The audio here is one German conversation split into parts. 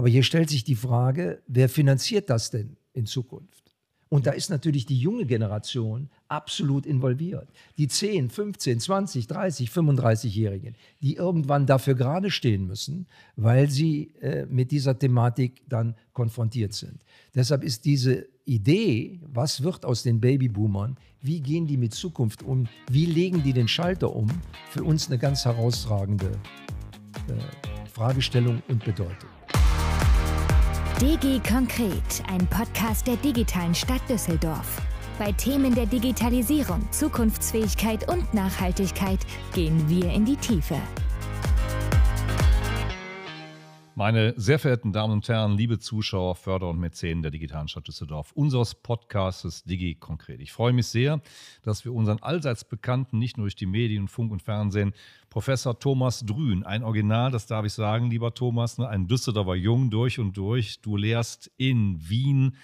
Aber hier stellt sich die Frage, wer finanziert das denn in Zukunft? Und da ist natürlich die junge Generation absolut involviert. Die 10, 15, 20, 30, 35-Jährigen, die irgendwann dafür gerade stehen müssen, weil sie äh, mit dieser Thematik dann konfrontiert sind. Deshalb ist diese Idee, was wird aus den Babyboomern, wie gehen die mit Zukunft um, wie legen die den Schalter um, für uns eine ganz herausragende äh, Fragestellung und Bedeutung. DG Konkret, ein Podcast der digitalen Stadt Düsseldorf. Bei Themen der Digitalisierung, Zukunftsfähigkeit und Nachhaltigkeit gehen wir in die Tiefe. Meine sehr verehrten Damen und Herren, liebe Zuschauer, Förder und Mäzenen der digitalen Stadt Düsseldorf, unseres Podcastes Digi Konkret. Ich freue mich sehr, dass wir unseren allseits bekannten, nicht nur durch die Medien, Funk und Fernsehen, Professor Thomas Drün, ein Original, das darf ich sagen, lieber Thomas, ne, ein Düsseldorfer Jung durch und durch. Du lehrst in Wien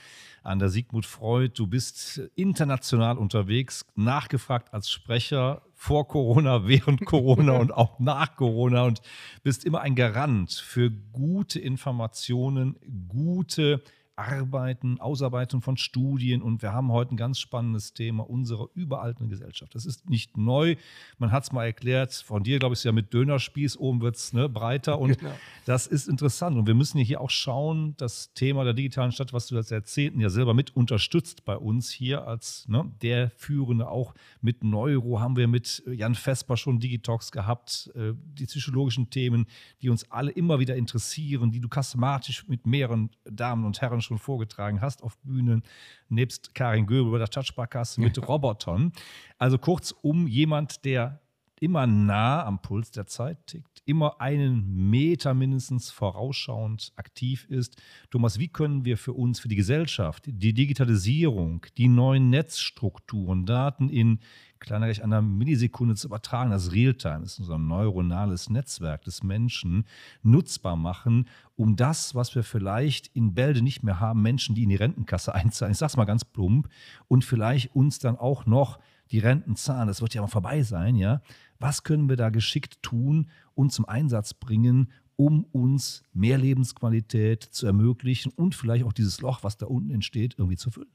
an der Sigmund Freud. Du bist international unterwegs, nachgefragt als Sprecher vor Corona, während Corona und auch nach Corona und bist immer ein Garant für gute Informationen, gute Arbeiten, Ausarbeitung von Studien und wir haben heute ein ganz spannendes Thema unserer überalten Gesellschaft. Das ist nicht neu. Man hat es mal erklärt, von dir glaube ich ja mit Dönerspieß, oben wird es ne, breiter und genau. das ist interessant. Und wir müssen hier auch schauen, das Thema der digitalen Stadt, was du das Jahrzehnten ja selber mit unterstützt bei uns hier als ne, der Führende, auch mit Neuro haben wir mit Jan Vesper schon Digitox gehabt, äh, die psychologischen Themen, die uns alle immer wieder interessieren, die du kasmatisch mit mehreren Damen und Herren schon vorgetragen hast auf Bühnen, nebst Karin Göbel bei der Touchbarkasse mit Robotern. Also kurzum, jemand, der immer nah am Puls der Zeit tickt, immer einen Meter mindestens vorausschauend aktiv ist. Thomas, wie können wir für uns, für die Gesellschaft, die Digitalisierung, die neuen Netzstrukturen, Daten in kleiner gleich einer Millisekunde zu übertragen, das Realtime ist unser neuronales Netzwerk des Menschen, nutzbar machen, um das, was wir vielleicht in Bälde nicht mehr haben, Menschen, die in die Rentenkasse einzahlen, ich sag's mal ganz plump, und vielleicht uns dann auch noch die Renten zahlen, das wird ja mal vorbei sein, ja. Was können wir da geschickt tun und zum Einsatz bringen, um uns mehr Lebensqualität zu ermöglichen und vielleicht auch dieses Loch, was da unten entsteht, irgendwie zu füllen?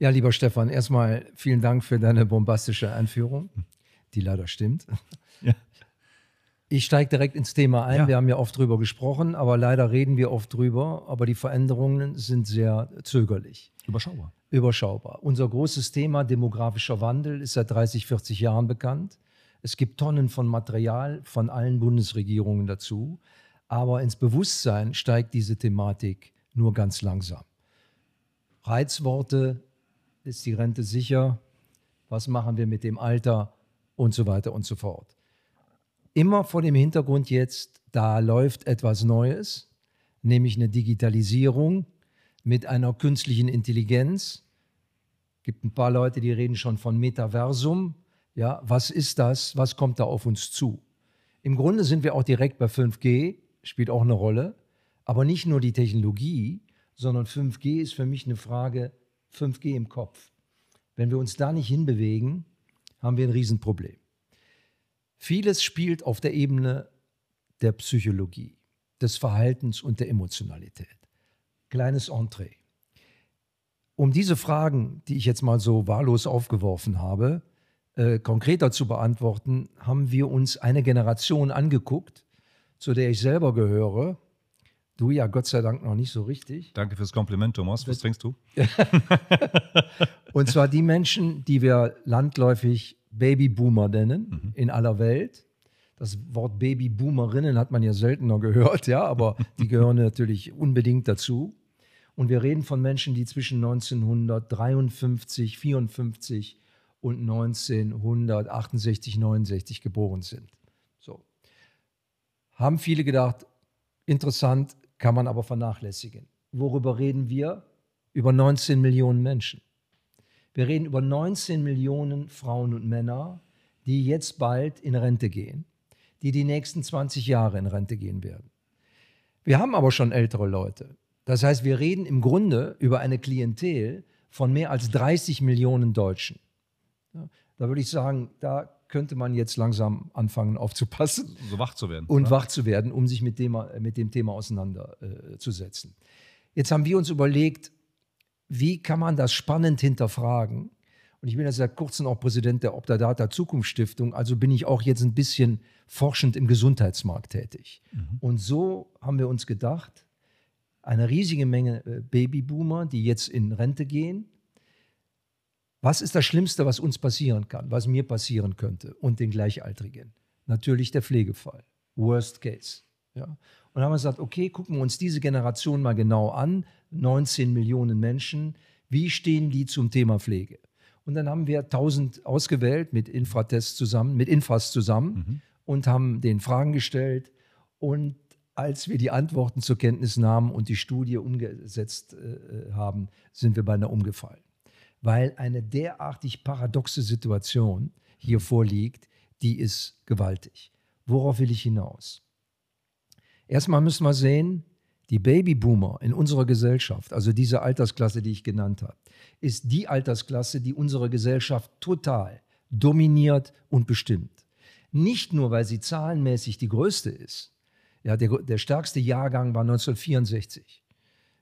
Ja, lieber Stefan, erstmal vielen Dank für deine bombastische Einführung, die leider stimmt. Ja. Ich steige direkt ins Thema ein. Ja. Wir haben ja oft drüber gesprochen, aber leider reden wir oft drüber. Aber die Veränderungen sind sehr zögerlich. Überschaubar. Überschaubar. Unser großes Thema demografischer Wandel ist seit 30, 40 Jahren bekannt. Es gibt Tonnen von Material von allen Bundesregierungen dazu. Aber ins Bewusstsein steigt diese Thematik nur ganz langsam. Reizworte ist die Rente sicher? Was machen wir mit dem Alter? Und so weiter und so fort. Immer vor dem Hintergrund jetzt, da läuft etwas Neues, nämlich eine Digitalisierung mit einer künstlichen Intelligenz. Gibt ein paar Leute, die reden schon von Metaversum. Ja, was ist das? Was kommt da auf uns zu? Im Grunde sind wir auch direkt bei 5G, spielt auch eine Rolle. Aber nicht nur die Technologie, sondern 5G ist für mich eine Frage 5G im Kopf. Wenn wir uns da nicht hinbewegen, haben wir ein Riesenproblem. Vieles spielt auf der Ebene der Psychologie, des Verhaltens und der Emotionalität. Kleines Entree. Um diese Fragen, die ich jetzt mal so wahllos aufgeworfen habe, äh, konkreter zu beantworten, haben wir uns eine Generation angeguckt, zu der ich selber gehöre, Du ja Gott sei Dank noch nicht so richtig. Danke fürs Kompliment, Thomas. Was trinkst du? und zwar die Menschen, die wir landläufig Babyboomer nennen mhm. in aller Welt. Das Wort Babyboomerinnen hat man ja seltener gehört, ja, aber die gehören natürlich unbedingt dazu. Und wir reden von Menschen, die zwischen 1953, 54 und 1968, 69 geboren sind. So. Haben viele gedacht, interessant, kann man aber vernachlässigen. Worüber reden wir? Über 19 Millionen Menschen. Wir reden über 19 Millionen Frauen und Männer, die jetzt bald in Rente gehen, die die nächsten 20 Jahre in Rente gehen werden. Wir haben aber schon ältere Leute. Das heißt, wir reden im Grunde über eine Klientel von mehr als 30 Millionen Deutschen. da würde ich sagen, da könnte man jetzt langsam anfangen aufzupassen. So wach zu werden. Und oder? wach zu werden, um sich mit dem, mit dem Thema auseinanderzusetzen. Äh, jetzt haben wir uns überlegt, wie kann man das spannend hinterfragen? Und ich bin ja seit kurzem auch Präsident der Optadata Zukunftsstiftung, also bin ich auch jetzt ein bisschen forschend im Gesundheitsmarkt tätig. Mhm. Und so haben wir uns gedacht, eine riesige Menge äh, Babyboomer, die jetzt in Rente gehen. Was ist das Schlimmste, was uns passieren kann, was mir passieren könnte und den Gleichaltrigen? Natürlich der Pflegefall. Worst case. Ja. Und dann haben wir gesagt, okay, gucken wir uns diese Generation mal genau an. 19 Millionen Menschen. Wie stehen die zum Thema Pflege? Und dann haben wir 1000 ausgewählt mit Infratest zusammen, mit Infas zusammen mhm. und haben den Fragen gestellt. Und als wir die Antworten zur Kenntnis nahmen und die Studie umgesetzt äh, haben, sind wir beinahe umgefallen. Weil eine derartig paradoxe Situation hier vorliegt, die ist gewaltig. Worauf will ich hinaus? Erstmal müssen wir sehen, die Babyboomer in unserer Gesellschaft, also diese Altersklasse, die ich genannt habe, ist die Altersklasse, die unsere Gesellschaft total dominiert und bestimmt. Nicht nur, weil sie zahlenmäßig die größte ist. Ja, der, der stärkste Jahrgang war 1964.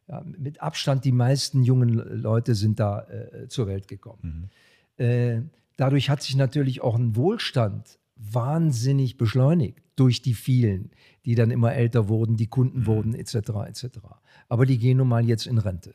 Ja, mit Abstand die meisten jungen Leute sind da äh, zur Welt gekommen. Mhm. Äh, dadurch hat sich natürlich auch ein Wohlstand wahnsinnig beschleunigt durch die vielen, die dann immer älter wurden, die Kunden mhm. wurden, etc. etc. Aber die gehen nun mal jetzt in Rente.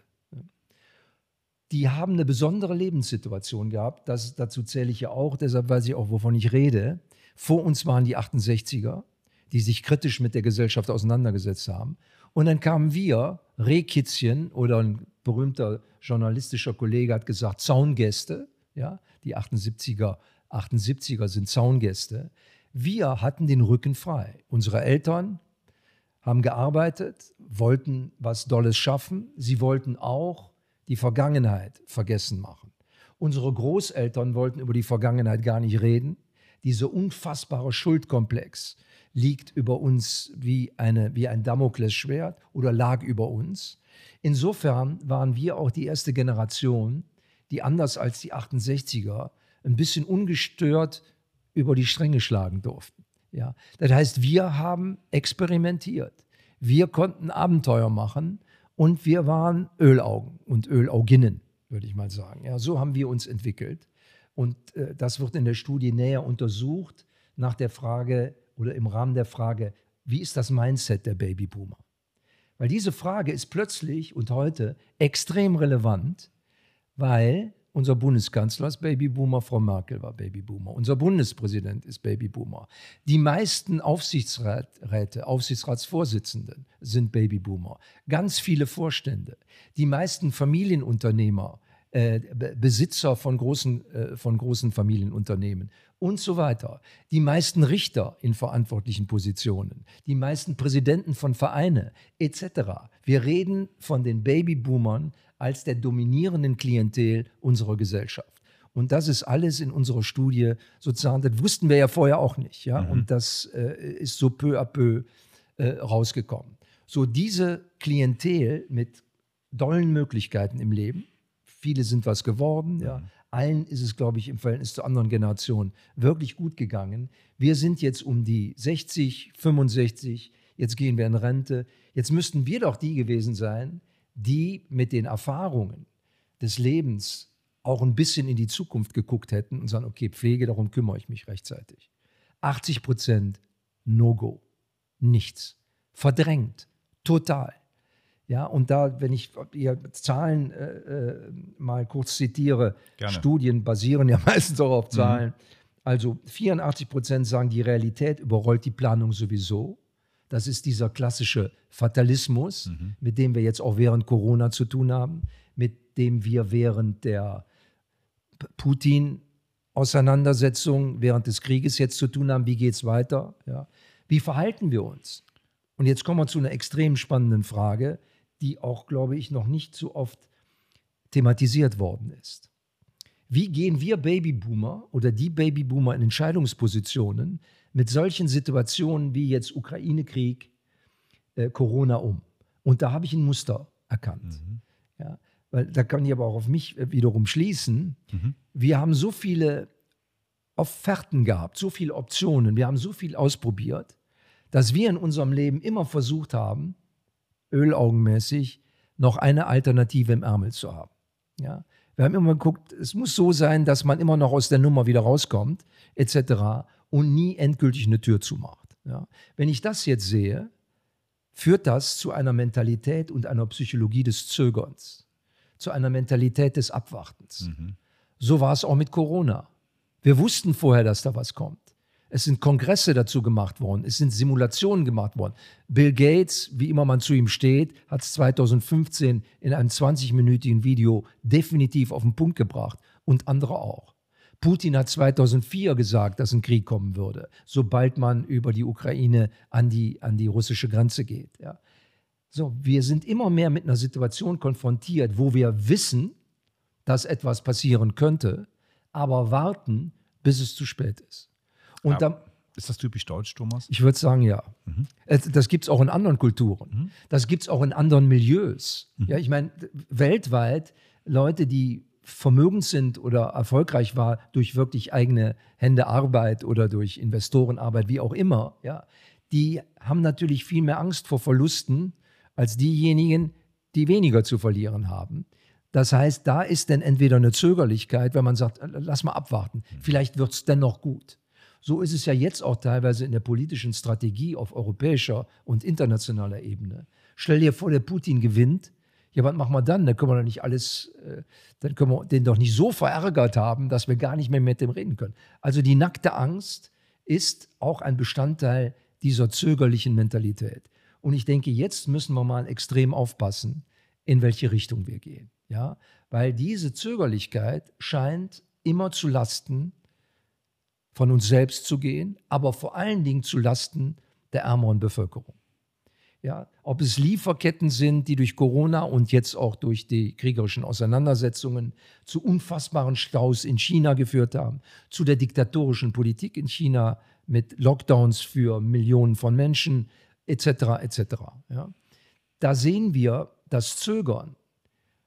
Die haben eine besondere Lebenssituation gehabt. Das, dazu zähle ich ja auch, deshalb weiß ich auch, wovon ich rede. Vor uns waren die 68er, die sich kritisch mit der Gesellschaft auseinandergesetzt haben. Und dann kamen wir, Rehkitzchen oder ein berühmter journalistischer Kollege hat gesagt, Zaungäste, ja, die 78er, 78er sind Zaungäste, wir hatten den Rücken frei. Unsere Eltern haben gearbeitet, wollten was Dolles schaffen. Sie wollten auch die Vergangenheit vergessen machen. Unsere Großeltern wollten über die Vergangenheit gar nicht reden. Dieser unfassbare Schuldkomplex liegt über uns wie, eine, wie ein Damoklesschwert oder lag über uns. Insofern waren wir auch die erste Generation, die anders als die 68er ein bisschen ungestört über die Stränge schlagen durften. Ja, das heißt, wir haben experimentiert. Wir konnten Abenteuer machen und wir waren Ölaugen und Ölauginnen, würde ich mal sagen. Ja, so haben wir uns entwickelt. Und äh, das wird in der Studie näher untersucht nach der Frage oder im Rahmen der Frage, wie ist das Mindset der Babyboomer? Weil diese Frage ist plötzlich und heute extrem relevant, weil unser Bundeskanzler ist Babyboomer, Frau Merkel war Babyboomer, unser Bundespräsident ist Babyboomer. Die meisten Aufsichtsräte, Aufsichtsratsvorsitzenden sind Babyboomer. Ganz viele Vorstände. Die meisten Familienunternehmer, Besitzer von großen, äh, von großen Familienunternehmen und so weiter. Die meisten Richter in verantwortlichen Positionen, die meisten Präsidenten von Vereinen etc. Wir reden von den Babyboomern als der dominierenden Klientel unserer Gesellschaft. Und das ist alles in unserer Studie sozusagen, das wussten wir ja vorher auch nicht. Ja? Mhm. Und das äh, ist so peu à peu äh, rausgekommen. So diese Klientel mit dollen Möglichkeiten im Leben, viele sind was geworden, ja, allen ist es, glaube ich, im Verhältnis zu anderen Generationen wirklich gut gegangen. Wir sind jetzt um die 60, 65, jetzt gehen wir in Rente. Jetzt müssten wir doch die gewesen sein, die mit den Erfahrungen des Lebens auch ein bisschen in die Zukunft geguckt hätten und sagen, okay, Pflege, darum kümmere ich mich rechtzeitig. 80 Prozent No-Go, nichts, verdrängt, total. Ja, und da, wenn ich hier Zahlen äh, äh, mal kurz zitiere, Gerne. Studien basieren ja meistens auch auf mhm. Zahlen. Mhm. Also 84 Prozent sagen, die Realität überrollt die Planung sowieso. Das ist dieser klassische Fatalismus, mhm. mit dem wir jetzt auch während Corona zu tun haben, mit dem wir während der Putin-Auseinandersetzung, während des Krieges jetzt zu tun haben. Wie geht es weiter? Ja. Wie verhalten wir uns? Und jetzt kommen wir zu einer extrem spannenden Frage die auch, glaube ich, noch nicht so oft thematisiert worden ist. Wie gehen wir Babyboomer oder die Babyboomer in Entscheidungspositionen mit solchen Situationen wie jetzt Ukraine-Krieg, äh, Corona um? Und da habe ich ein Muster erkannt. Mhm. Ja, weil da kann ich aber auch auf mich äh, wiederum schließen. Mhm. Wir haben so viele Offerten gehabt, so viele Optionen, wir haben so viel ausprobiert, dass wir in unserem Leben immer versucht haben, ölaugenmäßig noch eine Alternative im Ärmel zu haben. Ja? Wir haben immer geguckt, es muss so sein, dass man immer noch aus der Nummer wieder rauskommt, etc. und nie endgültig eine Tür zumacht. Ja? Wenn ich das jetzt sehe, führt das zu einer Mentalität und einer Psychologie des Zögerns, zu einer Mentalität des Abwartens. Mhm. So war es auch mit Corona. Wir wussten vorher, dass da was kommt. Es sind Kongresse dazu gemacht worden. Es sind Simulationen gemacht worden. Bill Gates, wie immer man zu ihm steht, hat es 2015 in einem 20-minütigen Video definitiv auf den Punkt gebracht und andere auch. Putin hat 2004 gesagt, dass ein Krieg kommen würde, sobald man über die Ukraine an die, an die russische Grenze geht. Ja. So, wir sind immer mehr mit einer Situation konfrontiert, wo wir wissen, dass etwas passieren könnte, aber warten, bis es zu spät ist. Und ja, dann, ist das typisch deutsch, Thomas? Ich würde sagen, ja. Mhm. Das gibt es auch in anderen Kulturen. Mhm. Das gibt es auch in anderen Milieus. Mhm. Ja, ich meine, weltweit Leute, die vermögend sind oder erfolgreich war durch wirklich eigene Hände Arbeit oder durch Investorenarbeit, wie auch immer, ja, die haben natürlich viel mehr Angst vor Verlusten als diejenigen, die weniger zu verlieren haben. Das heißt, da ist dann entweder eine Zögerlichkeit, wenn man sagt, lass mal abwarten, mhm. vielleicht wird es dennoch gut. So ist es ja jetzt auch teilweise in der politischen Strategie auf europäischer und internationaler Ebene. Stell dir vor, der Putin gewinnt. Ja, was machen wir dann? Dann können wir doch nicht alles, äh, dann können wir den doch nicht so verärgert haben, dass wir gar nicht mehr mit dem reden können. Also die nackte Angst ist auch ein Bestandteil dieser zögerlichen Mentalität. Und ich denke, jetzt müssen wir mal extrem aufpassen, in welche Richtung wir gehen. Ja, weil diese Zögerlichkeit scheint immer zu Lasten von uns selbst zu gehen, aber vor allen Dingen zu Lasten der ärmeren Bevölkerung. Ja, ob es Lieferketten sind, die durch Corona und jetzt auch durch die kriegerischen Auseinandersetzungen zu unfassbaren Staus in China geführt haben, zu der diktatorischen Politik in China mit Lockdowns für Millionen von Menschen etc. etc. Ja. Da sehen wir das Zögern,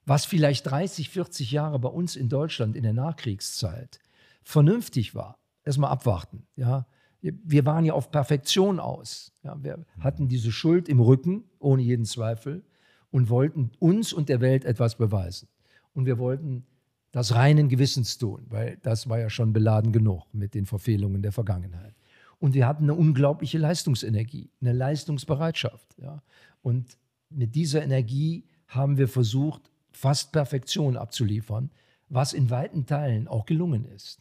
was vielleicht 30, 40 Jahre bei uns in Deutschland in der Nachkriegszeit vernünftig war, erstmal abwarten. Ja. Wir waren ja auf Perfektion aus. Ja. Wir hatten diese Schuld im Rücken, ohne jeden Zweifel, und wollten uns und der Welt etwas beweisen. Und wir wollten das reinen Gewissens tun, weil das war ja schon beladen genug mit den Verfehlungen der Vergangenheit. Und wir hatten eine unglaubliche Leistungsenergie, eine Leistungsbereitschaft. Ja. Und mit dieser Energie haben wir versucht, fast Perfektion abzuliefern, was in weiten Teilen auch gelungen ist.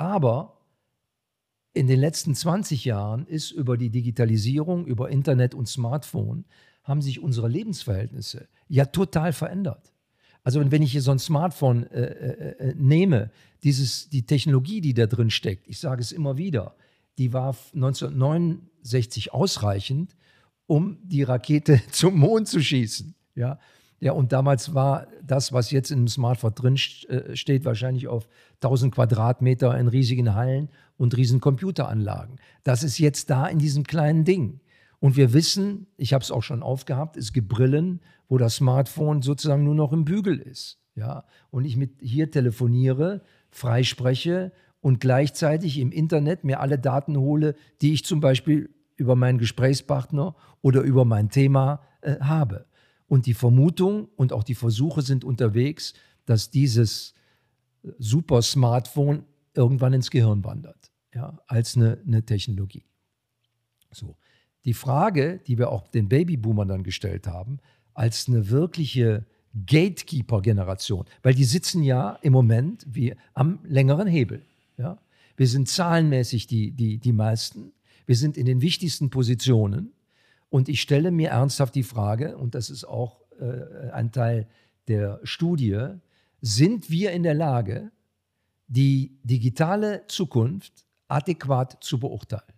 Aber in den letzten 20 Jahren ist über die Digitalisierung, über Internet und Smartphone, haben sich unsere Lebensverhältnisse ja total verändert. Also wenn ich hier so ein Smartphone äh, äh, äh nehme, dieses, die Technologie, die da drin steckt, ich sage es immer wieder, die war 1969 ausreichend, um die Rakete zum Mond zu schießen. Ja, ja, und damals war das, was jetzt im Smartphone drin äh, steht, wahrscheinlich auf 1000 Quadratmeter in riesigen Hallen und riesen Computeranlagen. Das ist jetzt da in diesem kleinen Ding. Und wir wissen, ich habe es auch schon aufgehabt, es gibt Brillen, wo das Smartphone sozusagen nur noch im Bügel ist. Ja, und ich mit hier telefoniere, freispreche und gleichzeitig im Internet mir alle Daten hole, die ich zum Beispiel über meinen Gesprächspartner oder über mein Thema äh, habe. Und die Vermutung und auch die Versuche sind unterwegs, dass dieses super Smartphone irgendwann ins Gehirn wandert, ja, als eine, eine Technologie. So. Die Frage, die wir auch den Babyboomern dann gestellt haben, als eine wirkliche Gatekeeper-Generation, weil die sitzen ja im Moment wie am längeren Hebel. Ja? Wir sind zahlenmäßig die, die, die meisten, wir sind in den wichtigsten Positionen und ich stelle mir ernsthaft die Frage, und das ist auch äh, ein Teil der Studie, sind wir in der Lage, die digitale Zukunft adäquat zu beurteilen?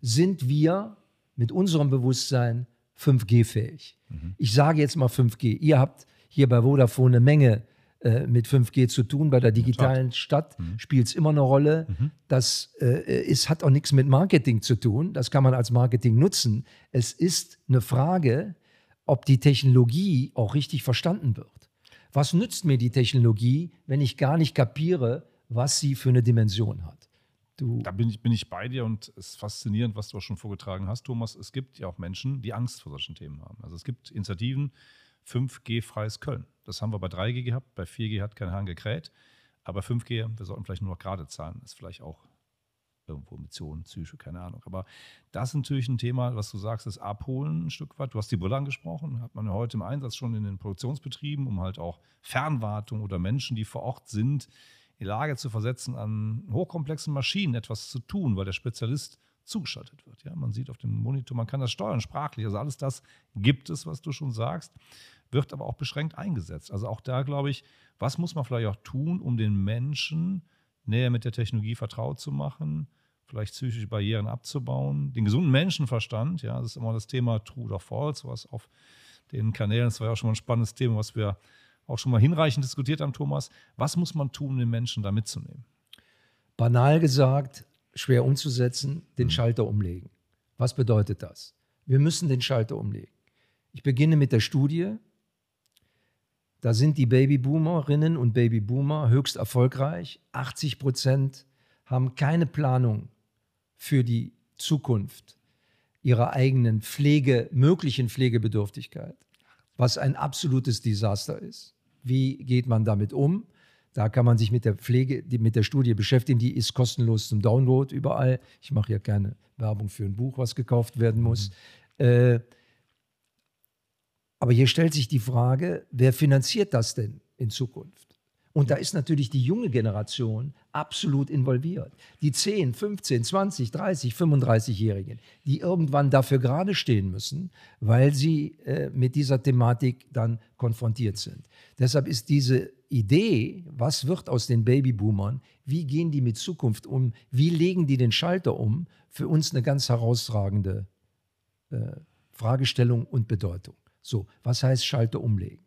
Sind wir mit unserem Bewusstsein 5G-fähig? Mhm. Ich sage jetzt mal 5G. Ihr habt hier bei Vodafone eine Menge äh, mit 5G zu tun. Bei der digitalen Stadt mhm. spielt es immer eine Rolle. Mhm. Das äh, ist, hat auch nichts mit Marketing zu tun. Das kann man als Marketing nutzen. Es ist eine Frage, ob die Technologie auch richtig verstanden wird. Was nützt mir die Technologie, wenn ich gar nicht kapiere, was sie für eine Dimension hat. Du da bin ich, bin ich bei dir und es ist faszinierend, was du auch schon vorgetragen hast, Thomas. Es gibt ja auch Menschen, die Angst vor solchen Themen haben. Also es gibt Initiativen, 5G-freies Köln. Das haben wir bei 3G gehabt, bei 4G hat kein Hahn gekräht. Aber 5G, wir sollten vielleicht nur noch gerade zahlen, ist vielleicht auch irgendwo Mission, Psyche, keine Ahnung. Aber das ist natürlich ein Thema, was du sagst, das Abholen ein Stück weit. Du hast die Brille angesprochen, hat man heute im Einsatz schon in den Produktionsbetrieben, um halt auch Fernwartung oder Menschen, die vor Ort sind, in die Lage zu versetzen, an hochkomplexen Maschinen etwas zu tun, weil der Spezialist zugeschaltet wird. Ja, man sieht auf dem Monitor, man kann das steuern sprachlich. Also alles das gibt es, was du schon sagst, wird aber auch beschränkt eingesetzt. Also auch da glaube ich, was muss man vielleicht auch tun, um den Menschen näher mit der Technologie vertraut zu machen, vielleicht psychische Barrieren abzubauen, den gesunden Menschenverstand, ja, das ist immer das Thema True oder False, was auf den Kanälen, das war ja auch schon mal ein spannendes Thema, was wir auch schon mal hinreichend diskutiert haben, Thomas. Was muss man tun, um den Menschen da mitzunehmen? Banal gesagt, schwer umzusetzen, den mhm. Schalter umlegen. Was bedeutet das? Wir müssen den Schalter umlegen. Ich beginne mit der Studie. Da sind die Babyboomerinnen und Babyboomer höchst erfolgreich. 80 Prozent haben keine Planung für die Zukunft ihrer eigenen Pflege, möglichen Pflegebedürftigkeit, was ein absolutes Desaster ist. Wie geht man damit um? Da kann man sich mit der Pflege, mit der Studie beschäftigen. Die ist kostenlos zum Download überall. Ich mache ja gerne Werbung für ein Buch, was gekauft werden muss. Mhm. Äh, aber hier stellt sich die Frage, wer finanziert das denn in Zukunft? Und da ist natürlich die junge Generation absolut involviert. Die 10, 15, 20, 30, 35-Jährigen, die irgendwann dafür gerade stehen müssen, weil sie äh, mit dieser Thematik dann konfrontiert sind. Deshalb ist diese Idee, was wird aus den Babyboomern, wie gehen die mit Zukunft um, wie legen die den Schalter um, für uns eine ganz herausragende äh, Fragestellung und Bedeutung. So, was heißt Schalter umlegen?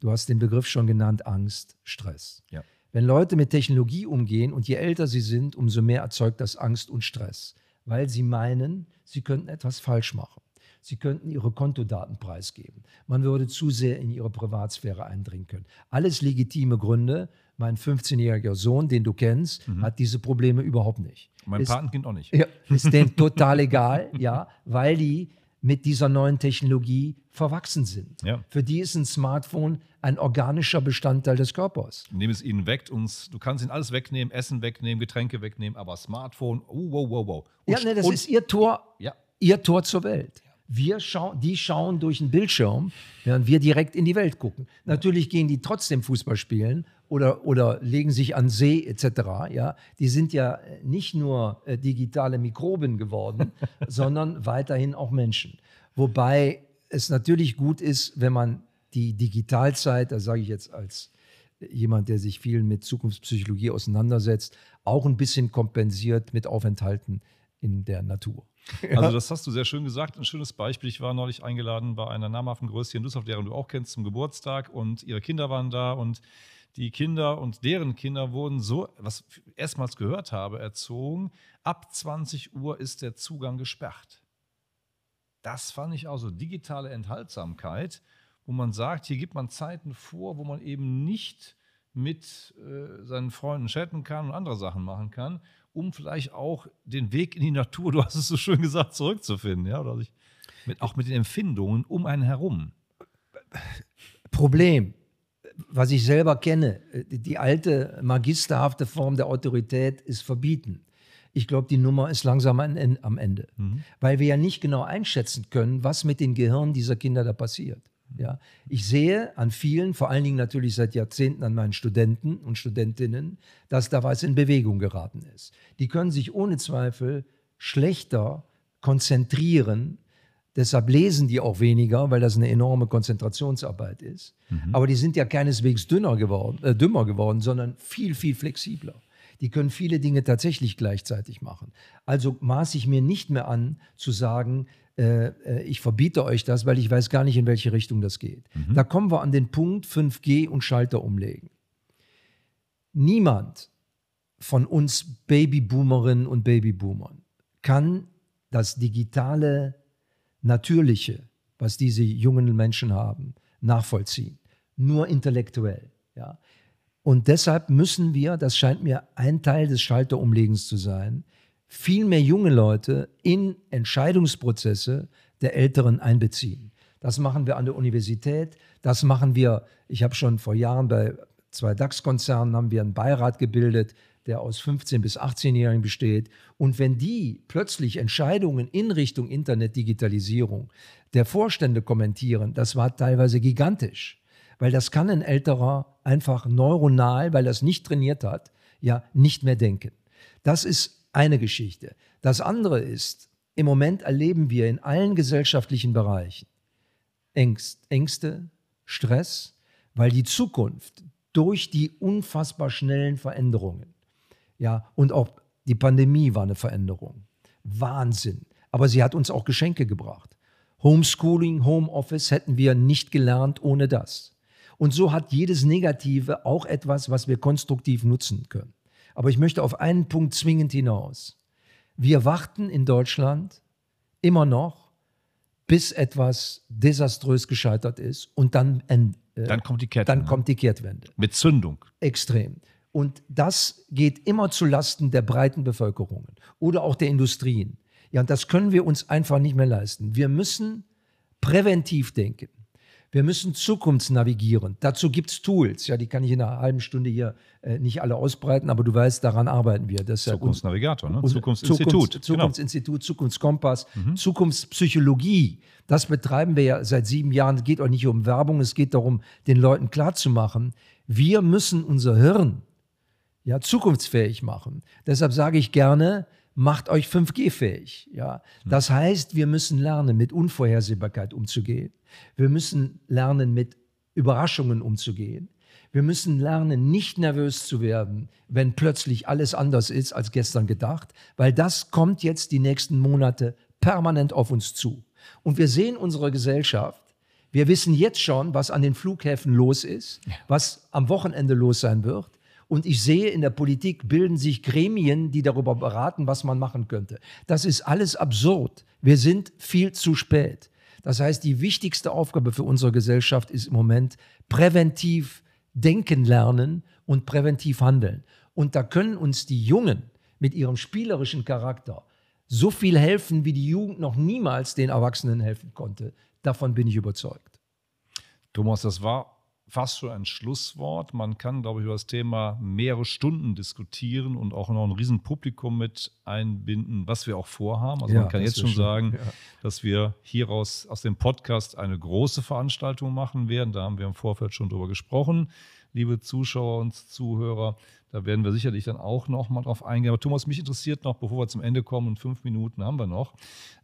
Du hast den Begriff schon genannt, Angst, Stress. Ja. Wenn Leute mit Technologie umgehen und je älter sie sind, umso mehr erzeugt das Angst und Stress, weil sie meinen, sie könnten etwas falsch machen. Sie könnten ihre Kontodaten preisgeben. Man würde zu sehr in ihre Privatsphäre eindringen können. Alles legitime Gründe. Mein 15-jähriger Sohn, den du kennst, mhm. hat diese Probleme überhaupt nicht. Mein ist, Patenkind auch nicht. Ja, ist denen total egal, ja, weil die mit dieser neuen Technologie verwachsen sind. Ja. Für die ist ein Smartphone ein organischer Bestandteil des Körpers. Nimm es ihnen weg, uns, du kannst ihnen alles wegnehmen, Essen wegnehmen, Getränke wegnehmen, aber Smartphone, oh, wow, wow, wow. Und, ja, ne, das und, ist ihr Tor, ja. ihr Tor zur Welt. Wir schauen, die schauen durch einen Bildschirm, während wir direkt in die Welt gucken. Natürlich gehen die trotzdem Fußball spielen oder, oder legen sich an See etc. Ja, die sind ja nicht nur äh, digitale Mikroben geworden, sondern weiterhin auch Menschen. Wobei es natürlich gut ist, wenn man die Digitalzeit, da sage ich jetzt als jemand, der sich viel mit Zukunftspsychologie auseinandersetzt, auch ein bisschen kompensiert mit Aufenthalten in der Natur. Also das hast du sehr schön gesagt. Ein schönes Beispiel. Ich war neulich eingeladen bei einer namhaften Größe in Düsseldorf, deren du auch kennst, zum Geburtstag und ihre Kinder waren da und die Kinder und deren Kinder wurden so, was ich erstmals gehört habe, erzogen. Ab 20 Uhr ist der Zugang gesperrt. Das fand ich auch so. Digitale Enthaltsamkeit, wo man sagt, hier gibt man Zeiten vor, wo man eben nicht mit äh, seinen Freunden chatten kann und andere Sachen machen kann, um vielleicht auch den Weg in die Natur, du hast es so schön gesagt, zurückzufinden. Ja? Oder sich mit, auch mit den Empfindungen um einen herum. Problem was ich selber kenne, äh, die alte magisterhafte Form der Autorität ist verbieten. Ich glaube, die Nummer ist langsam am Ende, mhm. weil wir ja nicht genau einschätzen können, was mit den Gehirnen dieser Kinder da passiert. Ja, ich sehe an vielen, vor allen Dingen natürlich seit Jahrzehnten an meinen Studenten und Studentinnen, dass da was in Bewegung geraten ist. Die können sich ohne Zweifel schlechter konzentrieren, Deshalb lesen die auch weniger, weil das eine enorme Konzentrationsarbeit ist. Mhm. Aber die sind ja keineswegs dünner geworden, äh, dümmer geworden, sondern viel, viel flexibler. Die können viele Dinge tatsächlich gleichzeitig machen. Also maße ich mir nicht mehr an zu sagen, äh, äh ich verbiete euch das, weil ich weiß gar nicht, in welche Richtung das geht. Mhm. Da kommen wir an den Punkt 5G und Schalter umlegen. Niemand von uns Babyboomerinnen und Babyboomern kann das digitale Natürliche, was diese jungen Menschen haben, nachvollziehen. Nur intellektuell. Ja. Und deshalb müssen wir, das scheint mir ein Teil des Schalterumlegens zu sein, viel mehr junge Leute in Entscheidungsprozesse der Älteren einbeziehen. Das machen wir an der Universität, das machen wir, ich habe schon vor Jahren bei zwei DAX-Konzernen haben wir einen Beirat gebildet, der aus 15- bis 18-Jährigen besteht. Und wenn die plötzlich Entscheidungen in Richtung Internetdigitalisierung der Vorstände kommentieren, das war teilweise gigantisch. Weil das kann ein älterer einfach neuronal, weil er es nicht trainiert hat, ja nicht mehr denken. Das ist eine Geschichte. Das andere ist, im Moment erleben wir in allen gesellschaftlichen Bereichen Ängste, Stress, weil die Zukunft durch die unfassbar schnellen Veränderungen, ja, und auch die Pandemie war eine Veränderung. Wahnsinn. Aber sie hat uns auch Geschenke gebracht. Homeschooling, Homeoffice hätten wir nicht gelernt ohne das. Und so hat jedes Negative auch etwas, was wir konstruktiv nutzen können. Aber ich möchte auf einen Punkt zwingend hinaus. Wir warten in Deutschland immer noch, bis etwas desaströs gescheitert ist und dann, äh, dann, kommt, die Kehrtwende. dann kommt die Kehrtwende. Mit Zündung. Extrem. Und das geht immer zu Lasten der breiten Bevölkerungen oder auch der Industrien. Ja, und das können wir uns einfach nicht mehr leisten. Wir müssen präventiv denken. Wir müssen zukunftsnavigieren. Dazu gibt es Tools. Ja, die kann ich in einer halben Stunde hier äh, nicht alle ausbreiten, aber du weißt, daran arbeiten wir. Das Zukunftsnavigator, ne? Zukunftsinstitut. Zukunft, Zukunftsinstitut, genau. Zukunftskompass, mhm. Zukunftspsychologie. Das betreiben wir ja seit sieben Jahren. Es geht auch nicht um Werbung, es geht darum, den Leuten klarzumachen, wir müssen unser Hirn ja, zukunftsfähig machen. Deshalb sage ich gerne, macht euch 5G-fähig. Ja? Hm. Das heißt, wir müssen lernen, mit Unvorhersehbarkeit umzugehen. Wir müssen lernen, mit Überraschungen umzugehen. Wir müssen lernen, nicht nervös zu werden, wenn plötzlich alles anders ist als gestern gedacht, weil das kommt jetzt die nächsten Monate permanent auf uns zu. Und wir sehen unsere Gesellschaft. Wir wissen jetzt schon, was an den Flughäfen los ist, was am Wochenende los sein wird. Und ich sehe, in der Politik bilden sich Gremien, die darüber beraten, was man machen könnte. Das ist alles absurd. Wir sind viel zu spät. Das heißt, die wichtigste Aufgabe für unsere Gesellschaft ist im Moment präventiv denken lernen und präventiv handeln. Und da können uns die Jungen mit ihrem spielerischen Charakter so viel helfen, wie die Jugend noch niemals den Erwachsenen helfen konnte. Davon bin ich überzeugt. Thomas, das war fast schon ein Schlusswort. Man kann, glaube ich, über das Thema mehrere Stunden diskutieren und auch noch ein Riesenpublikum mit einbinden, was wir auch vorhaben. Also ja, man kann jetzt schon sagen, ja. dass wir hieraus aus dem Podcast eine große Veranstaltung machen werden. Da haben wir im Vorfeld schon drüber gesprochen, liebe Zuschauer und Zuhörer. Da werden wir sicherlich dann auch noch mal drauf eingehen. Aber Thomas, mich interessiert noch, bevor wir zum Ende kommen, und fünf Minuten haben wir noch,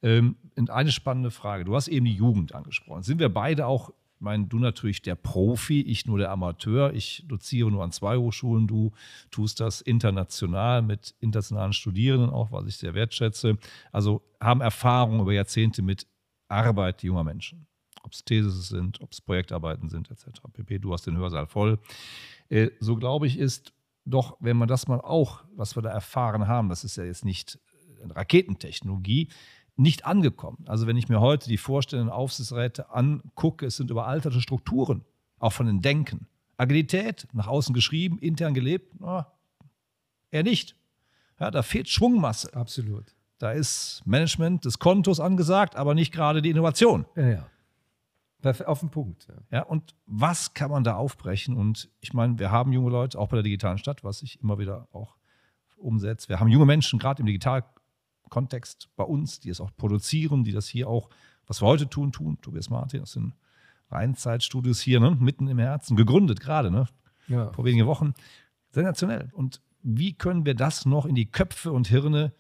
ähm, eine spannende Frage. Du hast eben die Jugend angesprochen. Sind wir beide auch meine, du natürlich der Profi, ich nur der Amateur. Ich doziere nur an zwei Hochschulen, du tust das international mit internationalen Studierenden auch, was ich sehr wertschätze. Also haben Erfahrung über Jahrzehnte mit Arbeit junger Menschen. Ob es Theses sind, ob es Projektarbeiten sind, etc. pp. Du hast den Hörsaal voll. Äh, so glaube ich, ist doch, wenn man das mal auch, was wir da erfahren haben, das ist ja jetzt nicht Raketentechnologie, nicht angekommen. Also wenn ich mir heute die Vorstellenden Aufsichtsräte angucke, es sind überalterte Strukturen, auch von den Denken. Agilität, nach außen geschrieben, intern gelebt, na, eher nicht. Ja, da fehlt Schwungmasse. Absolut. Da ist Management des Kontos angesagt, aber nicht gerade die Innovation. Ja, ja. Auf den Punkt. Ja. ja. und was kann man da aufbrechen? Und ich meine, wir haben junge Leute, auch bei der digitalen Stadt, was ich immer wieder auch umsetze. Wir haben junge Menschen, gerade im Digital Kontext bei uns, die es auch produzieren, die das hier auch, was wir heute tun, tun. Tobias Martin das sind Rheinzeitstudios hier, ne, mitten im Herzen, gegründet gerade, ne, ja. vor wenigen Wochen. Sensationell. Und wie können wir das noch in die Köpfe und Hirne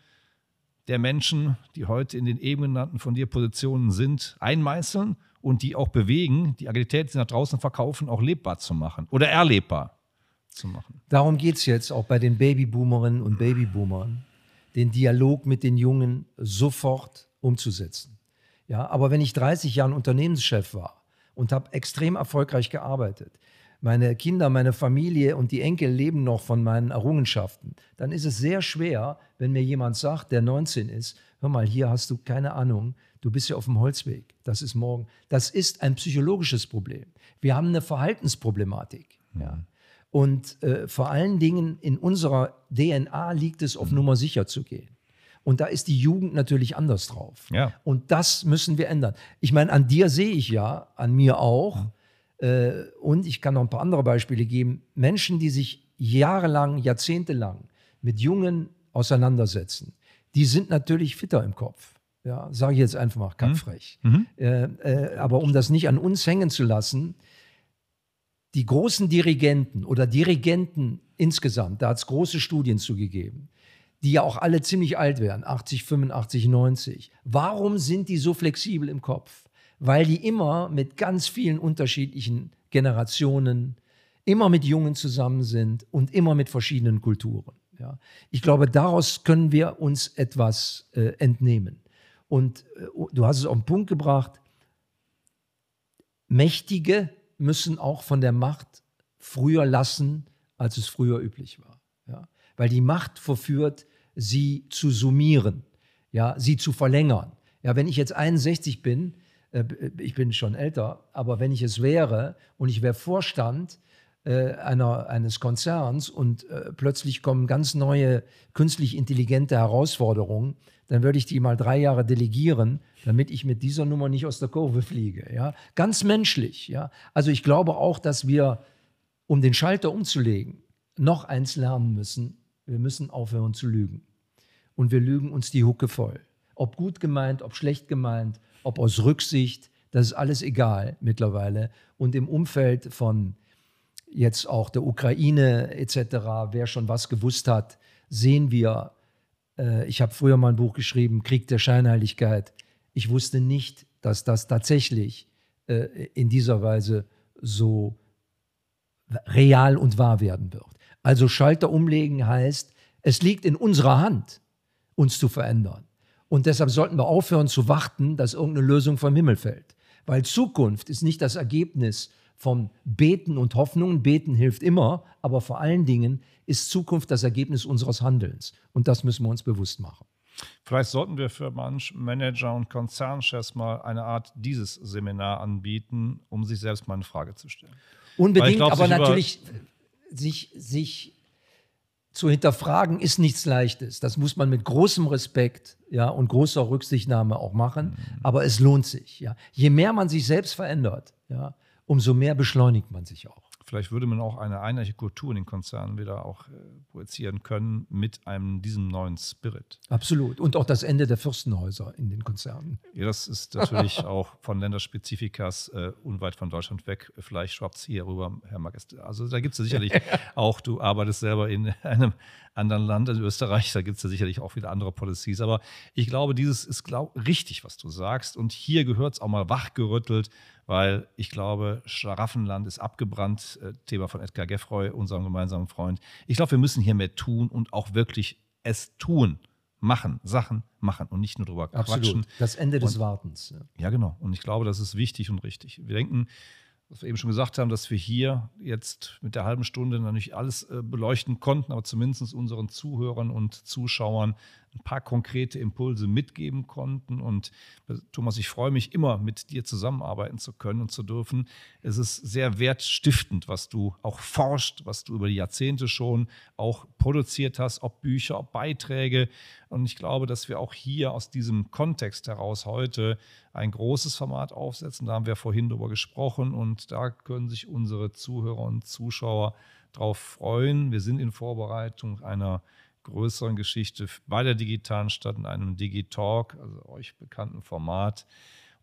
der Menschen, die heute in den eben genannten von dir Positionen sind, einmeißeln und die auch bewegen, die Agilität, die sie nach draußen verkaufen, auch lebbar zu machen oder erlebbar zu machen. Darum geht es jetzt auch bei den Babyboomerinnen und Babyboomern den Dialog mit den Jungen sofort umzusetzen. Ja, aber wenn ich 30 Jahre Unternehmenschef war und habe extrem erfolgreich gearbeitet, meine Kinder, meine Familie und die Enkel leben noch von meinen Errungenschaften, dann ist es sehr schwer, wenn mir jemand sagt, der 19 ist, hör mal, hier hast du keine Ahnung, du bist ja auf dem Holzweg, das ist morgen. Das ist ein psychologisches Problem. Wir haben eine Verhaltensproblematik. Ja. Und äh, vor allen Dingen in unserer DNA liegt es, auf Nummer sicher zu gehen. Und da ist die Jugend natürlich anders drauf. Ja. Und das müssen wir ändern. Ich meine, an dir sehe ich ja, an mir auch. Äh, und ich kann noch ein paar andere Beispiele geben. Menschen, die sich jahrelang, jahrzehntelang mit Jungen auseinandersetzen, die sind natürlich fitter im Kopf. Ja, sage ich jetzt einfach mal kackfrech. Mhm. Äh, äh, aber um das nicht an uns hängen zu lassen, die großen Dirigenten oder Dirigenten insgesamt, da hat es große Studien zugegeben, die ja auch alle ziemlich alt werden, 80, 85, 90. Warum sind die so flexibel im Kopf? Weil die immer mit ganz vielen unterschiedlichen Generationen, immer mit Jungen zusammen sind und immer mit verschiedenen Kulturen. Ja. Ich glaube, daraus können wir uns etwas äh, entnehmen. Und äh, du hast es auf den Punkt gebracht, Mächtige müssen auch von der Macht früher lassen, als es früher üblich war. Ja? Weil die Macht verführt, sie zu summieren, ja, sie zu verlängern. Ja, wenn ich jetzt 61 bin, äh, ich bin schon älter, aber wenn ich es wäre und ich wäre Vorstand äh, einer, eines Konzerns und äh, plötzlich kommen ganz neue künstlich intelligente Herausforderungen, dann würde ich die mal drei Jahre delegieren, damit ich mit dieser Nummer nicht aus der Kurve fliege. Ja? Ganz menschlich. Ja? Also ich glaube auch, dass wir, um den Schalter umzulegen, noch eins lernen müssen. Wir müssen aufhören zu lügen. Und wir lügen uns die Hucke voll. Ob gut gemeint, ob schlecht gemeint, ob aus Rücksicht, das ist alles egal mittlerweile. Und im Umfeld von jetzt auch der Ukraine etc., wer schon was gewusst hat, sehen wir, äh, ich habe früher mal ein Buch geschrieben, Krieg der Scheinheiligkeit. Ich wusste nicht, dass das tatsächlich äh, in dieser Weise so real und wahr werden wird. Also Schalter umlegen heißt, es liegt in unserer Hand, uns zu verändern. Und deshalb sollten wir aufhören zu warten, dass irgendeine Lösung vom Himmel fällt. Weil Zukunft ist nicht das Ergebnis vom Beten und Hoffnungen. Beten hilft immer, aber vor allen Dingen ist Zukunft das Ergebnis unseres Handelns. Und das müssen wir uns bewusst machen. Vielleicht sollten wir für manch Manager und Konzernchefs mal eine Art dieses Seminar anbieten, um sich selbst mal eine Frage zu stellen. Unbedingt, glaub, aber natürlich sich, sich zu hinterfragen ist nichts Leichtes. Das muss man mit großem Respekt ja, und großer Rücksichtnahme auch machen. Mhm. Aber es lohnt sich. Ja. Je mehr man sich selbst verändert, ja, umso mehr beschleunigt man sich auch. Vielleicht würde man auch eine einheitliche Kultur in den Konzernen wieder auch äh, projizieren können mit einem diesem neuen Spirit. Absolut. Und auch das Ende der Fürstenhäuser in den Konzernen. Ja, das ist natürlich auch von Länderspezifikas äh, unweit von Deutschland weg. Vielleicht schwappt es hier rüber, Herr Magist. Also da gibt es sicherlich auch, du arbeitest selber in einem anderen Land, in Österreich, da gibt es ja sicherlich auch wieder andere Policies. Aber ich glaube, dieses ist glaub, richtig, was du sagst. Und hier gehört es auch mal wachgerüttelt weil ich glaube, Schlaraffenland ist abgebrannt. Äh, Thema von Edgar Geffroy, unserem gemeinsamen Freund. Ich glaube, wir müssen hier mehr tun und auch wirklich es tun. Machen, Sachen machen und nicht nur drüber quatschen. Absolut. Das Ende des und, Wartens. Ja. ja, genau. Und ich glaube, das ist wichtig und richtig. Wir denken, was wir eben schon gesagt haben, dass wir hier jetzt mit der halben Stunde noch nicht alles äh, beleuchten konnten, aber zumindest unseren Zuhörern und Zuschauern ein paar konkrete Impulse mitgeben konnten. Und äh, Thomas, ich freue mich immer, mit dir zusammenarbeiten zu können und zu dürfen. Es ist sehr wertstiftend, was du auch forscht, was du über die Jahrzehnte schon auch produziert hast, ob Bücher, ob Beiträge. Und ich glaube, dass wir auch hier aus diesem Kontext heraus heute ein großes Format aufsetzen. Da haben wir vorhin drüber gesprochen und da können sich unsere Zuhörer und Zuschauer drauf freuen. Wir sind in Vorbereitung einer größeren Geschichte bei der digitalen Stadt in einem Digitalk, also euch bekannten Format.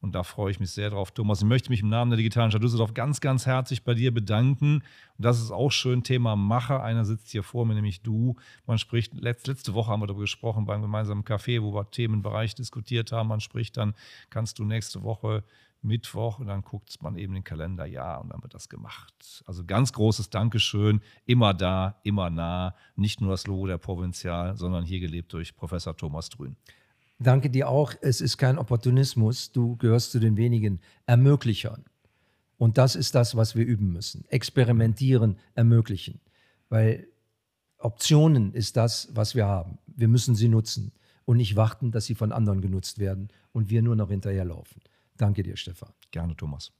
Und da freue ich mich sehr drauf, Thomas. Ich möchte mich im Namen der digitalen Stadt Düsseldorf ganz, ganz herzlich bei dir bedanken. Und das ist auch schön, Thema Macher. Einer sitzt hier vor mir, nämlich du. Man spricht, letzte Woche haben wir darüber gesprochen beim gemeinsamen Café, wo wir Themenbereich diskutiert haben. Man spricht dann, kannst du nächste Woche Mittwoch und dann guckt man eben den Kalender, ja, und dann wird das gemacht. Also ganz großes Dankeschön, immer da, immer nah, nicht nur das Logo der Provinzial, sondern hier gelebt durch Professor Thomas Drün. Danke dir auch. Es ist kein Opportunismus, du gehörst zu den wenigen Ermöglichern. Und das ist das, was wir üben müssen. Experimentieren, ermöglichen. Weil Optionen ist das, was wir haben. Wir müssen sie nutzen und nicht warten, dass sie von anderen genutzt werden und wir nur noch hinterherlaufen. Danke dir, Stefan. Gerne, Thomas.